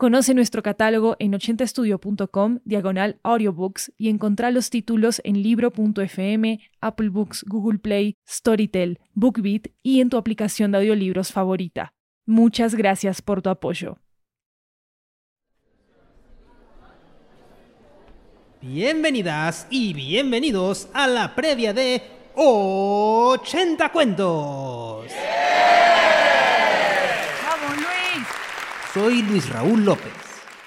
Conoce nuestro catálogo en 80estudio.com, diagonal audiobooks, y encontrá los títulos en libro.fm, Apple Books, Google Play, Storytel, BookBeat y en tu aplicación de audiolibros favorita. Muchas gracias por tu apoyo. Bienvenidas y bienvenidos a la previa de 80 cuentos. Soy Luis Raúl López.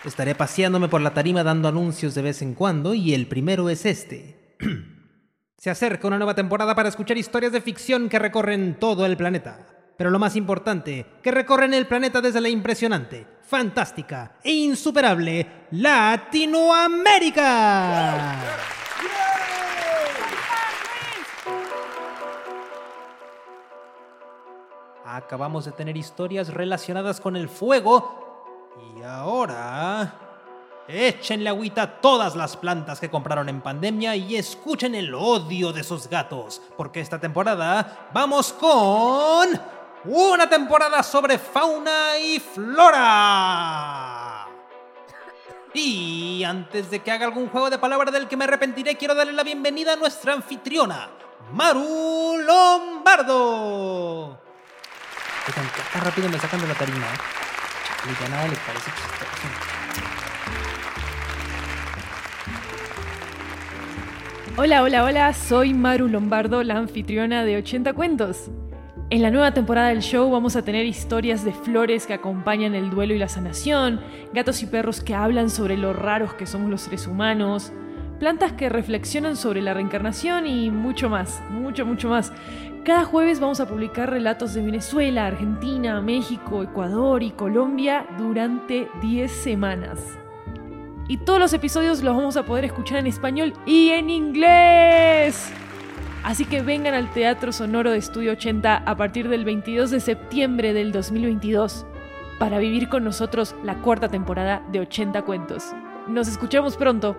Estaré paseándome por la tarima dando anuncios de vez en cuando y el primero es este. Se acerca una nueva temporada para escuchar historias de ficción que recorren todo el planeta. Pero lo más importante, que recorren el planeta desde la impresionante, fantástica e insuperable Latinoamérica. Acabamos de tener historias relacionadas con el fuego y ahora... Échenle agüita a todas las plantas que compraron en pandemia y escuchen el odio de esos gatos, porque esta temporada vamos con una temporada sobre fauna y flora. Y antes de que haga algún juego de palabras del que me arrepentiré, quiero darle la bienvenida a nuestra anfitriona, Maru Lombardo. Oigan, qué rápido me sacan la tarima. ¿Eh? Ya nada parece chistoso. Hola, hola, hola, soy Maru Lombardo, la anfitriona de 80 Cuentos. En la nueva temporada del show vamos a tener historias de flores que acompañan el duelo y la sanación, gatos y perros que hablan sobre lo raros que somos los seres humanos, plantas que reflexionan sobre la reencarnación y mucho más, mucho, mucho más. Cada jueves vamos a publicar relatos de Venezuela, Argentina, México, Ecuador y Colombia durante 10 semanas. Y todos los episodios los vamos a poder escuchar en español y en inglés. Así que vengan al Teatro Sonoro de Estudio 80 a partir del 22 de septiembre del 2022 para vivir con nosotros la cuarta temporada de 80 cuentos. Nos escuchamos pronto.